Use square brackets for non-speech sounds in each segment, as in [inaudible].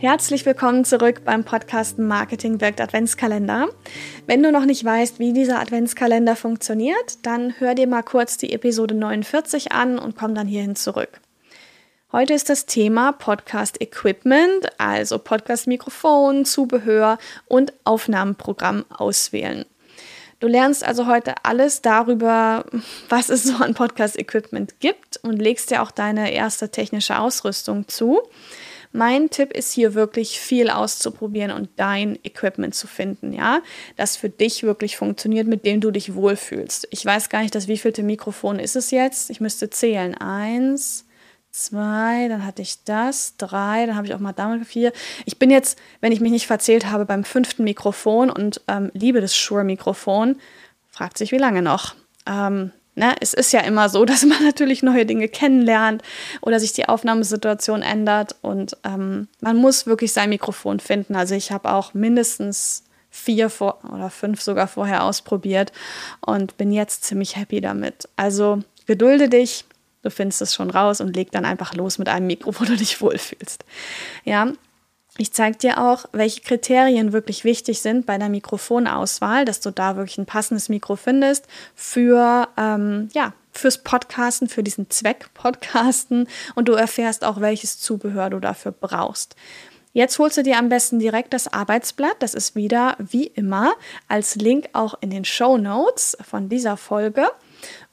Herzlich willkommen zurück beim Podcast Marketing wirkt Adventskalender. Wenn du noch nicht weißt, wie dieser Adventskalender funktioniert, dann hör dir mal kurz die Episode 49 an und komm dann hierhin zurück. Heute ist das Thema Podcast Equipment, also Podcast Mikrofon, Zubehör und Aufnahmenprogramm auswählen. Du lernst also heute alles darüber, was es so an Podcast Equipment gibt und legst dir auch deine erste technische Ausrüstung zu. Mein Tipp ist hier wirklich viel auszuprobieren und dein Equipment zu finden, ja, das für dich wirklich funktioniert, mit dem du dich wohlfühlst. Ich weiß gar nicht, das wievielte Mikrofon ist es jetzt. Ich müsste zählen. Eins, zwei, dann hatte ich das, drei, dann habe ich auch mal damit vier. Ich bin jetzt, wenn ich mich nicht verzählt habe, beim fünften Mikrofon und ähm, liebe das Shure-Mikrofon. Fragt sich, wie lange noch. Ähm, Ne? Es ist ja immer so, [laughs] dass man natürlich neue Dinge kennenlernt oder sich die Aufnahmesituation ändert und ähm, man muss wirklich sein Mikrofon finden. Also ich habe auch mindestens vier vor, oder fünf sogar vorher ausprobiert und bin jetzt ziemlich happy damit. Also gedulde dich, du findest es schon raus und leg dann einfach los mit einem Mikro, wo du dich wohlfühlst. Ja, ich zeige dir auch, welche Kriterien wirklich wichtig sind bei der Mikrofonauswahl, dass du da wirklich ein passendes Mikro findest für, ähm, ja, fürs Podcasten, für diesen Zweck Podcasten und du erfährst auch, welches Zubehör du dafür brauchst. Jetzt holst du dir am besten direkt das Arbeitsblatt. Das ist wieder wie immer als Link auch in den Show Notes von dieser Folge.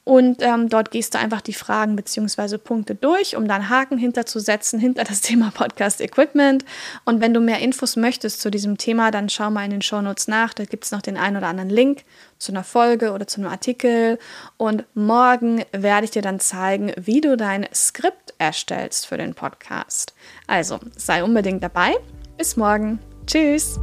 Und ähm, dort gehst du einfach die Fragen bzw. Punkte durch, um dann Haken hinterzusetzen hinter das [laughs] Thema Podcast Equipment. Und wenn du mehr Infos möchtest zu diesem Thema, dann schau mal in den Shownotes nach. Da gibt es noch den einen oder anderen Link zu einer Folge oder zu einem Artikel. Und morgen werde ich dir dann zeigen, wie du dein Skript erstellst für den Podcast. Also sei unbedingt dabei. Bis morgen. Tschüss.